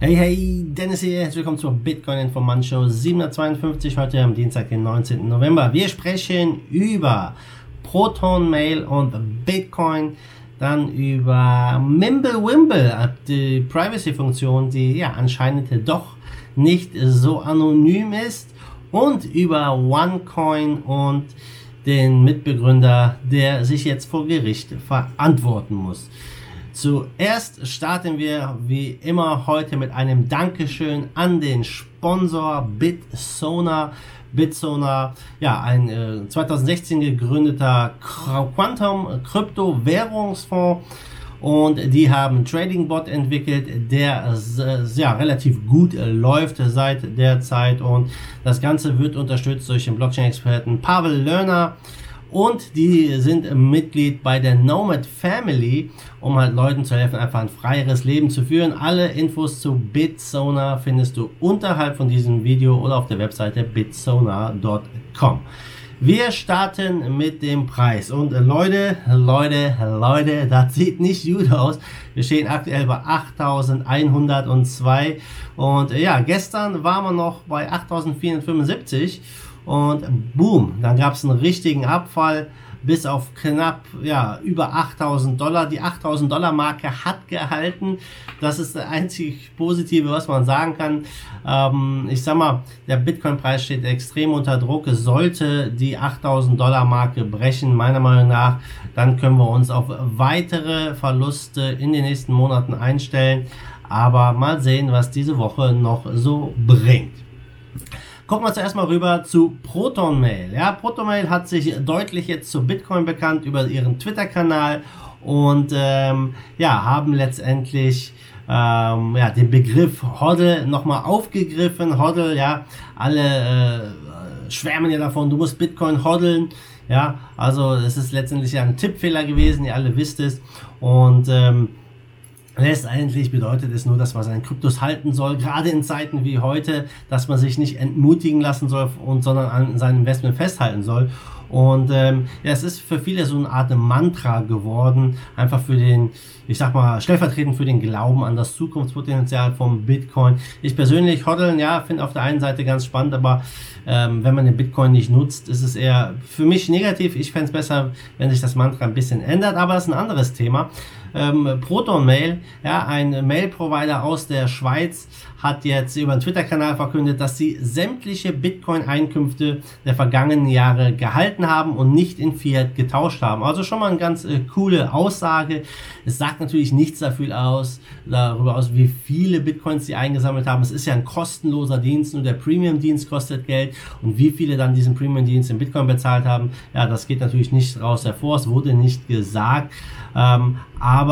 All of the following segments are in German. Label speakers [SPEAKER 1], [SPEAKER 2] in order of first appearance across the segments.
[SPEAKER 1] Hey, hey, Dennis hier, herzlich willkommen zur Bitcoin Informant Show 752, heute am Dienstag, den 19. November. Wir sprechen über Proton Mail und Bitcoin, dann über Mimblewimble, die Privacy-Funktion, die ja anscheinend doch nicht so anonym ist und über OneCoin und den Mitbegründer, der sich jetzt vor Gericht verantworten muss. Zuerst starten wir wie immer heute mit einem Dankeschön an den Sponsor Bitsona. Bitsona, ja, ein äh, 2016 gegründeter Quantum Krypto Währungsfonds und die haben einen Trading Bot entwickelt, der ja relativ gut äh, läuft seit der Zeit. Und das Ganze wird unterstützt durch den Blockchain-Experten Pavel Lerner und die sind Mitglied bei der Nomad Family, um halt Leuten zu helfen, einfach ein freieres Leben zu führen. Alle Infos zu Bitsona findest du unterhalb von diesem Video oder auf der Webseite bitsona.com. Wir starten mit dem Preis. Und äh, Leute, Leute, Leute, das sieht nicht gut aus. Wir stehen aktuell bei 8102. Und äh, ja, gestern waren wir noch bei 8475 und boom, dann gab es einen richtigen Abfall bis auf knapp ja, über 8000 Dollar. Die 8000 Dollar Marke hat gehalten. Das ist das einzig Positive, was man sagen kann. Ähm, ich sag mal, der Bitcoin-Preis steht extrem unter Druck. Es sollte die 8000 Dollar Marke brechen, meiner Meinung nach, dann können wir uns auf weitere Verluste in den nächsten Monaten einstellen. Aber mal sehen, was diese Woche noch so bringt. Gucken wir zuerst mal rüber zu ProtonMail. Ja, ProtonMail hat sich deutlich jetzt zu Bitcoin bekannt über ihren Twitter-Kanal und ähm, ja, haben letztendlich ähm, ja, den Begriff Hodl nochmal aufgegriffen. Hodl, ja, alle äh, schwärmen ja davon, du musst Bitcoin hodeln. Ja, also es ist letztendlich ein Tippfehler gewesen, ihr alle wisst es. Und ähm, Letztendlich bedeutet es nur, dass man seinen Kryptos halten soll, gerade in Zeiten wie heute, dass man sich nicht entmutigen lassen soll und sondern an seinem Investment festhalten soll. Und ähm, ja, es ist für viele so eine Art Mantra geworden, einfach für den, ich sag mal, stellvertretend für den Glauben an das Zukunftspotenzial vom Bitcoin. Ich persönlich hodeln, ja, finde auf der einen Seite ganz spannend, aber ähm, wenn man den Bitcoin nicht nutzt, ist es eher für mich negativ. Ich fände es besser, wenn sich das Mantra ein bisschen ändert, aber das ist ein anderes Thema. Ähm, Proton Mail, ja, ein Mail-Provider aus der Schweiz, hat jetzt über einen Twitter-Kanal verkündet, dass sie sämtliche Bitcoin-Einkünfte der vergangenen Jahre gehalten haben und nicht in Fiat getauscht haben. Also schon mal eine ganz äh, coole Aussage. Es sagt natürlich nichts dafür aus, darüber aus, wie viele Bitcoins sie eingesammelt haben. Es ist ja ein kostenloser Dienst, nur der Premium-Dienst kostet Geld und wie viele dann diesen Premium-Dienst in Bitcoin bezahlt haben, ja, das geht natürlich nicht raus hervor. Es wurde nicht gesagt. Ähm, aber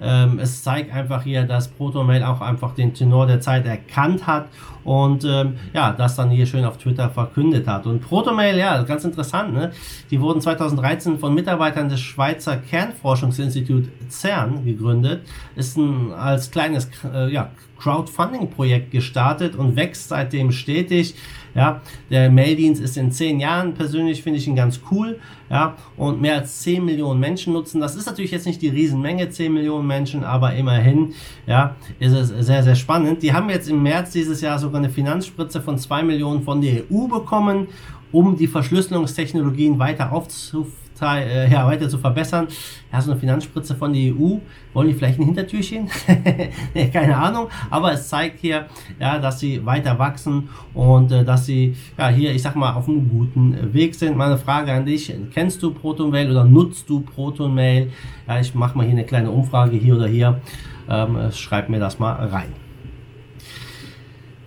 [SPEAKER 1] ähm, es zeigt einfach hier, dass ProtonMail auch einfach den Tenor der Zeit erkannt hat und ähm, ja, das dann hier schön auf Twitter verkündet hat. Und ProtonMail, ja, ganz interessant, ne? Die wurden 2013 von Mitarbeitern des Schweizer Kernforschungsinstituts CERN gegründet, ist ein als kleines äh, ja, Crowdfunding-Projekt gestartet und wächst seitdem stetig. Ja, der Maildienst ist in zehn Jahren persönlich finde ich ihn ganz cool. Ja, und mehr als 10 Millionen Menschen nutzen. Das ist natürlich jetzt nicht die Riesenmenge, 10 Millionen Menschen, aber immerhin, ja, ist es sehr, sehr spannend. Die haben jetzt im März dieses Jahr sogar eine Finanzspritze von 2 Millionen von der EU bekommen, um die Verschlüsselungstechnologien weiter aufzuführen äh, ja, weiter zu verbessern. Ja, so eine Finanzspritze von der EU, wollen die vielleicht ein Hintertürchen? Keine Ahnung, aber es zeigt hier, ja, dass sie weiter wachsen und äh, dass sie ja hier, ich sag mal, auf einem guten Weg sind. Meine Frage an dich, kennst du ProtonMail oder nutzt du ProtonMail? Ja, ich mache mal hier eine kleine Umfrage hier oder hier. Ähm, schreib mir das mal rein.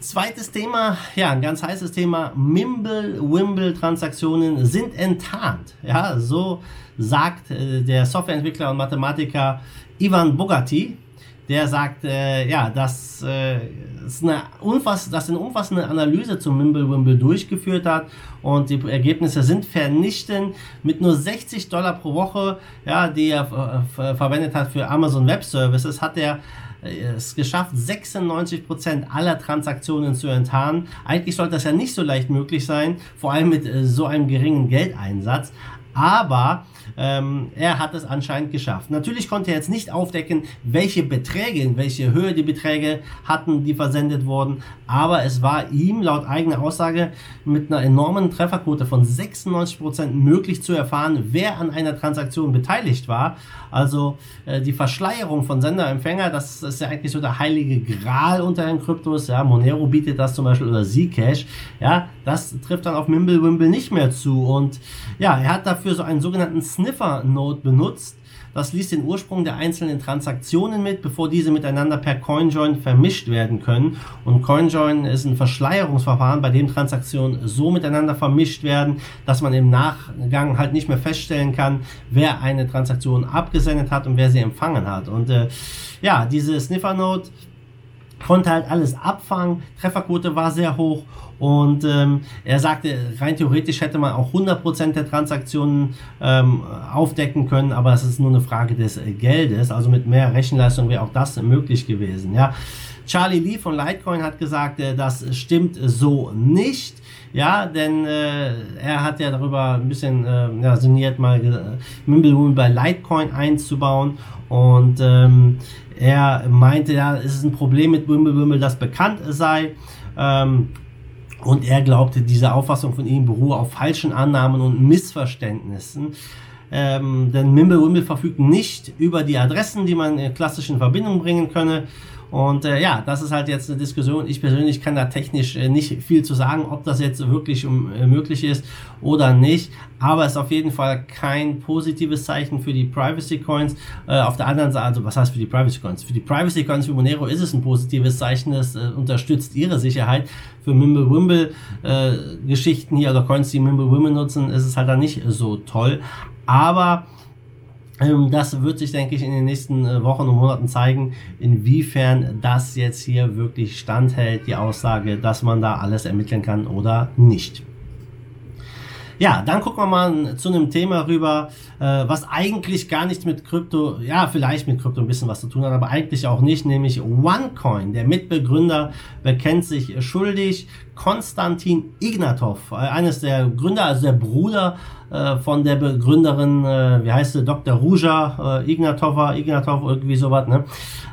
[SPEAKER 1] Zweites Thema, ja, ein ganz heißes Thema. Mimble-Wimble-Transaktionen sind enttarnt. Ja, so sagt äh, der Softwareentwickler und Mathematiker Ivan Bogati. Der sagt, äh, ja, dass, äh, es eine umfass dass eine umfassende Analyse zum Mimble-Wimble durchgeführt hat und die Ergebnisse sind vernichtend. Mit nur 60 Dollar pro Woche, ja, die er äh, verwendet hat für Amazon Web Services, hat er es geschafft, 96% aller Transaktionen zu enttarnen. Eigentlich sollte das ja nicht so leicht möglich sein, vor allem mit äh, so einem geringen Geldeinsatz. Aber ähm, er hat es anscheinend geschafft. Natürlich konnte er jetzt nicht aufdecken, welche Beträge, in welche Höhe die Beträge hatten, die versendet wurden. Aber es war ihm laut eigener Aussage mit einer enormen Trefferquote von 96% möglich zu erfahren, wer an einer Transaktion beteiligt war. Also äh, die Verschleierung von Senderempfänger, das ist ja eigentlich so der heilige Gral unter den Kryptos. Ja, Monero bietet das zum Beispiel oder Zcash. Ja, das trifft dann auf Mimblewimble nicht mehr zu. Und ja, er hat dafür so einen sogenannten Sniffer-Node benutzt. Das liest den Ursprung der einzelnen Transaktionen mit, bevor diese miteinander per CoinJoin vermischt werden können. Und CoinJoin ist ein Verschleierungsverfahren, bei dem Transaktionen so miteinander vermischt werden, dass man im Nachgang halt nicht mehr feststellen kann, wer eine Transaktion abgesendet hat und wer sie empfangen hat. Und äh, ja, diese Sniffer-Node konnte halt alles abfangen, Trefferquote war sehr hoch und ähm, er sagte, rein theoretisch hätte man auch 100% der Transaktionen ähm, aufdecken können, aber es ist nur eine Frage des äh, Geldes. Also mit mehr Rechenleistung wäre auch das möglich gewesen. Ja. Charlie Lee von Litecoin hat gesagt, äh, das stimmt so nicht. Ja, denn äh, er hat ja darüber ein bisschen äh, ja, sinniert, mal Mimblewimble bei Litecoin einzubauen. Und ähm, er meinte, ja, es ist ein Problem mit Wimble das bekannt sei. Ähm, und er glaubte, diese Auffassung von ihm beruhe auf falschen Annahmen und Missverständnissen. Ähm, denn Mimblewimble verfügt nicht über die Adressen, die man in klassischen Verbindungen bringen könne. Und äh, ja, das ist halt jetzt eine Diskussion. Ich persönlich kann da technisch äh, nicht viel zu sagen, ob das jetzt wirklich um, äh, möglich ist oder nicht. Aber es ist auf jeden Fall kein positives Zeichen für die Privacy Coins. Äh, auf der anderen Seite, also was heißt für die Privacy Coins? Für die Privacy Coins für Monero ist es ein positives Zeichen. Das äh, unterstützt ihre Sicherheit. Für Mimblewimble äh, hier oder Coins, die Mimblewimble nutzen, ist es halt dann nicht so toll. Aber das wird sich, denke ich, in den nächsten äh, Wochen und Monaten zeigen, inwiefern das jetzt hier wirklich standhält, die Aussage, dass man da alles ermitteln kann oder nicht. Ja, dann gucken wir mal zu einem Thema rüber, äh, was eigentlich gar nichts mit Krypto, ja, vielleicht mit Krypto ein bisschen was zu tun hat, aber eigentlich auch nicht, nämlich OneCoin. Der Mitbegründer bekennt sich schuldig. Konstantin Ignatov, äh, eines der Gründer, also der Bruder äh, von der Begründerin, äh, wie heißt sie, Dr. Ruja äh, Ignatova, Ignatov, irgendwie sowas, ne?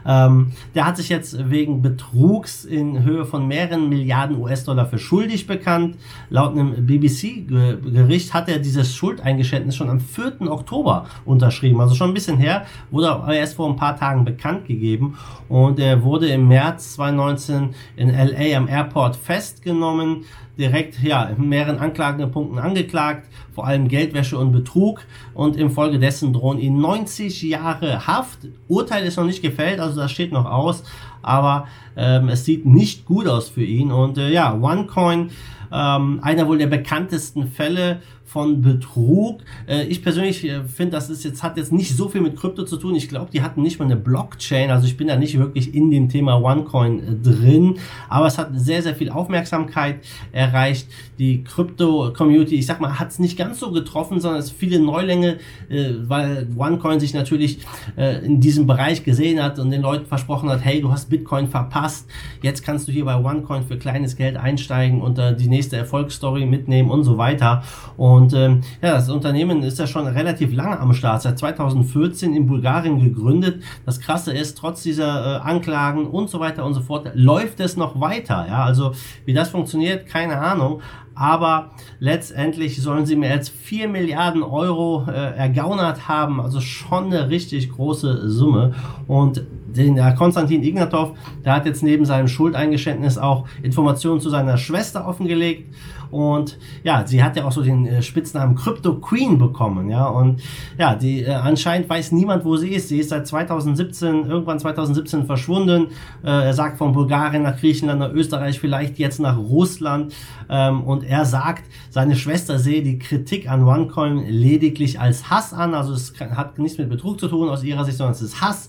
[SPEAKER 1] Ähm, der hat sich jetzt wegen Betrugs in Höhe von mehreren Milliarden US-Dollar für schuldig bekannt. Laut einem BBC-Gericht hat er dieses Schuldeingeständnis schon am 4. Oktober unterschrieben, also schon ein bisschen her, wurde erst vor ein paar Tagen bekannt gegeben und er wurde im März 2019 in LA am Airport festgenommen direkt ja, in mehreren Anklagepunkten angeklagt, vor allem Geldwäsche und Betrug und infolgedessen drohen ihm 90 Jahre Haft. Urteil ist noch nicht gefällt, also das steht noch aus, aber ähm, es sieht nicht gut aus für ihn und äh, ja, OneCoin, ähm, einer wohl der bekanntesten Fälle von Betrug. Äh, ich persönlich äh, finde, das ist jetzt, hat jetzt nicht so viel mit Krypto zu tun. Ich glaube, die hatten nicht mal eine Blockchain. Also ich bin da nicht wirklich in dem Thema OneCoin äh, drin. Aber es hat sehr, sehr viel Aufmerksamkeit erreicht. Die Krypto-Community, ich sag mal, hat es nicht ganz so getroffen, sondern es viele Neulinge, äh, weil OneCoin sich natürlich äh, in diesem Bereich gesehen hat und den Leuten versprochen hat, hey, du hast Bitcoin verpasst. Jetzt kannst du hier bei OneCoin für kleines Geld einsteigen und äh, die nächste Erfolgsstory mitnehmen und so weiter. Und und ähm, ja, das Unternehmen ist ja schon relativ lange am Start, seit 2014 in Bulgarien gegründet. Das Krasse ist, trotz dieser äh, Anklagen und so weiter und so fort, läuft es noch weiter. Ja, also wie das funktioniert, keine Ahnung. Aber letztendlich sollen sie mir jetzt 4 Milliarden Euro äh, ergaunert haben, also schon eine richtig große Summe. Und den der Konstantin Ignatov, der hat jetzt neben seinem Schuldeingeständnis auch Informationen zu seiner Schwester offengelegt und ja, sie hat ja auch so den äh, Spitznamen Crypto Queen bekommen, ja. Und ja, die äh, anscheinend weiß niemand, wo sie ist. Sie ist seit 2017, irgendwann 2017 verschwunden. Äh, er sagt von Bulgarien nach Griechenland, nach Österreich, vielleicht jetzt nach Russland. Ähm, und er sagt, seine Schwester sehe die Kritik an OneCoin lediglich als Hass an. Also es hat nichts mit Betrug zu tun aus ihrer Sicht, sondern es ist Hass.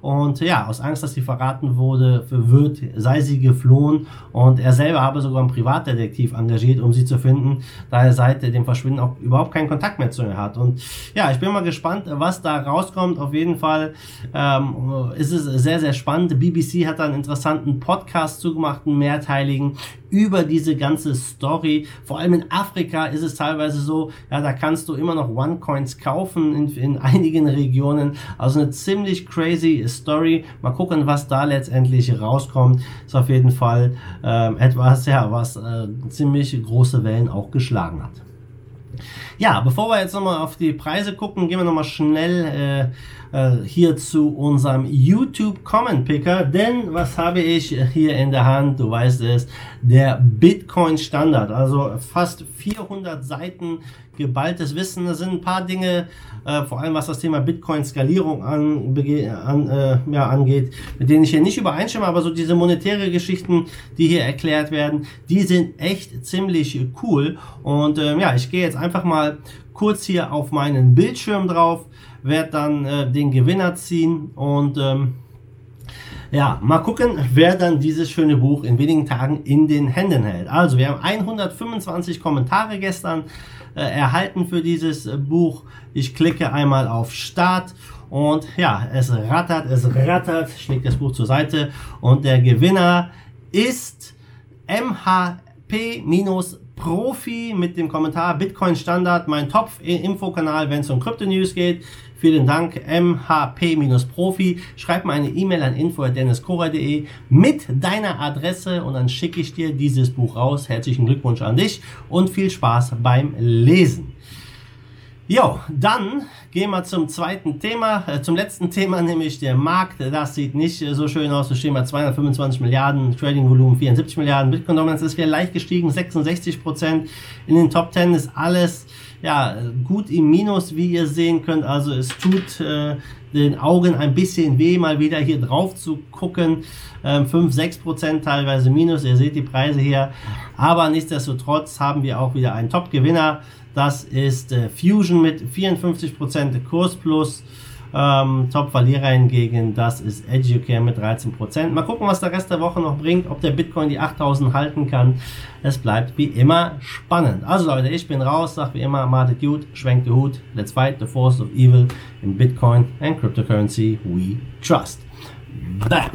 [SPEAKER 1] Und ja, aus Angst, dass sie verraten wurde, wird, sei sie geflohen. Und er selber habe sogar einen Privatdetektiv engagiert, um sie zu finden, da er seit dem Verschwinden auch überhaupt keinen Kontakt mehr zu ihr hat. Und ja, ich bin mal gespannt, was da rauskommt. Auf jeden Fall ähm, ist es sehr, sehr spannend. BBC hat da einen interessanten Podcast zugemacht, einen mehrteiligen, über diese ganze Story. Vor allem in Afrika ist es teilweise so, ja, da kannst du immer noch One-Coins kaufen in, in einigen Regionen. Also eine ziemlich crazy Story. Mal gucken, was da letztendlich rauskommt. Ist auf jeden Fall ähm, etwas, ja, was äh, ziemlich große Wellen auch geschlagen hat. Ja, bevor wir jetzt nochmal auf die Preise gucken, gehen wir nochmal schnell äh, äh, hier zu unserem YouTube Comment Picker. Denn was habe ich hier in der Hand? Du weißt es, der Bitcoin Standard. Also fast 400 Seiten geballtes Wissen. Da sind ein paar Dinge, äh, vor allem was das Thema Bitcoin-Skalierung an, an, äh, ja, angeht, mit denen ich hier nicht übereinstimme, aber so diese monetäre Geschichten, die hier erklärt werden, die sind echt ziemlich cool. Und äh, ja, ich gehe jetzt einfach mal kurz hier auf meinen Bildschirm drauf, werde dann äh, den Gewinner ziehen und ähm, ja, mal gucken, wer dann dieses schöne Buch in wenigen Tagen in den Händen hält. Also, wir haben 125 Kommentare gestern äh, erhalten für dieses äh, Buch. Ich klicke einmal auf Start und ja, es rattert, es rattert, schlägt das Buch zur Seite und der Gewinner ist MHP- Profi mit dem Kommentar Bitcoin Standard, mein Top-Infokanal, wenn es um Krypto-News geht. Vielen Dank, MHP-Profi. Schreib mir eine E-Mail an info.denniskora.de mit deiner Adresse und dann schicke ich dir dieses Buch raus. Herzlichen Glückwunsch an dich und viel Spaß beim Lesen. Jo, dann gehen wir zum zweiten Thema, äh, zum letzten Thema, nämlich der Markt. Das sieht nicht so schön aus. Wir stehen bei 225 Milliarden, Trading-Volumen 74 Milliarden, Bitcoin-Dominance ist wieder leicht gestiegen, 66 Prozent. In den Top 10 ist alles ja, gut im Minus, wie ihr sehen könnt. Also es tut äh, den Augen ein bisschen weh, mal wieder hier drauf zu gucken. Ähm, 5, 6 Prozent teilweise Minus. Ihr seht die Preise hier. Aber nichtsdestotrotz haben wir auch wieder einen Top-Gewinner. Das ist äh, Fusion mit 54 Prozent Kurs plus. Ähm, Top-Verlierer hingegen, das ist Educare mit 13%. Mal gucken, was der Rest der Woche noch bringt, ob der Bitcoin die 8000 halten kann. Es bleibt wie immer spannend. Also Leute, ich bin raus, sag wie immer, Martet gut, schwenkt den Hut. Let's fight the force of evil in Bitcoin and cryptocurrency we trust. Bam!